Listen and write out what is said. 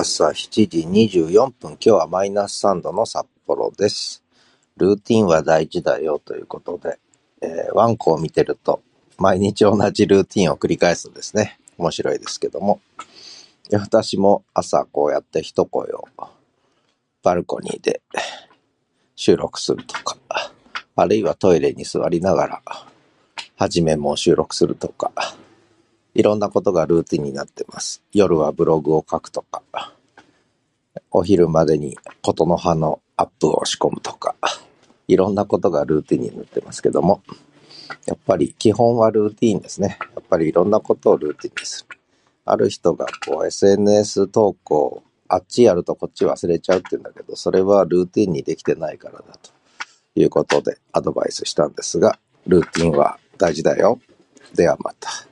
朝7時24分、今日はマイナス3度の札幌です。ルーティンは大事だよということで、えーワンコを見てると、毎日同じルーティンを繰り返すんですね。面白いですけども。私も朝こうやって一声をバルコニーで収録するとか、あるいはトイレに座りながら、はじめも収録するとか、いろんなことがルーティンになってます。夜はブログを書くとか、お昼までにことの葉のアップを仕込むとか、いろんなことがルーティンになってますけども、やっぱり基本はルーティンですね。やっぱりいろんなことをルーティンにする。ある人がこう SNS 投稿、あっちやるとこっち忘れちゃうって言うんだけど、それはルーティンにできてないからだということでアドバイスしたんですが、ルーティンは大事だよ。ではまた。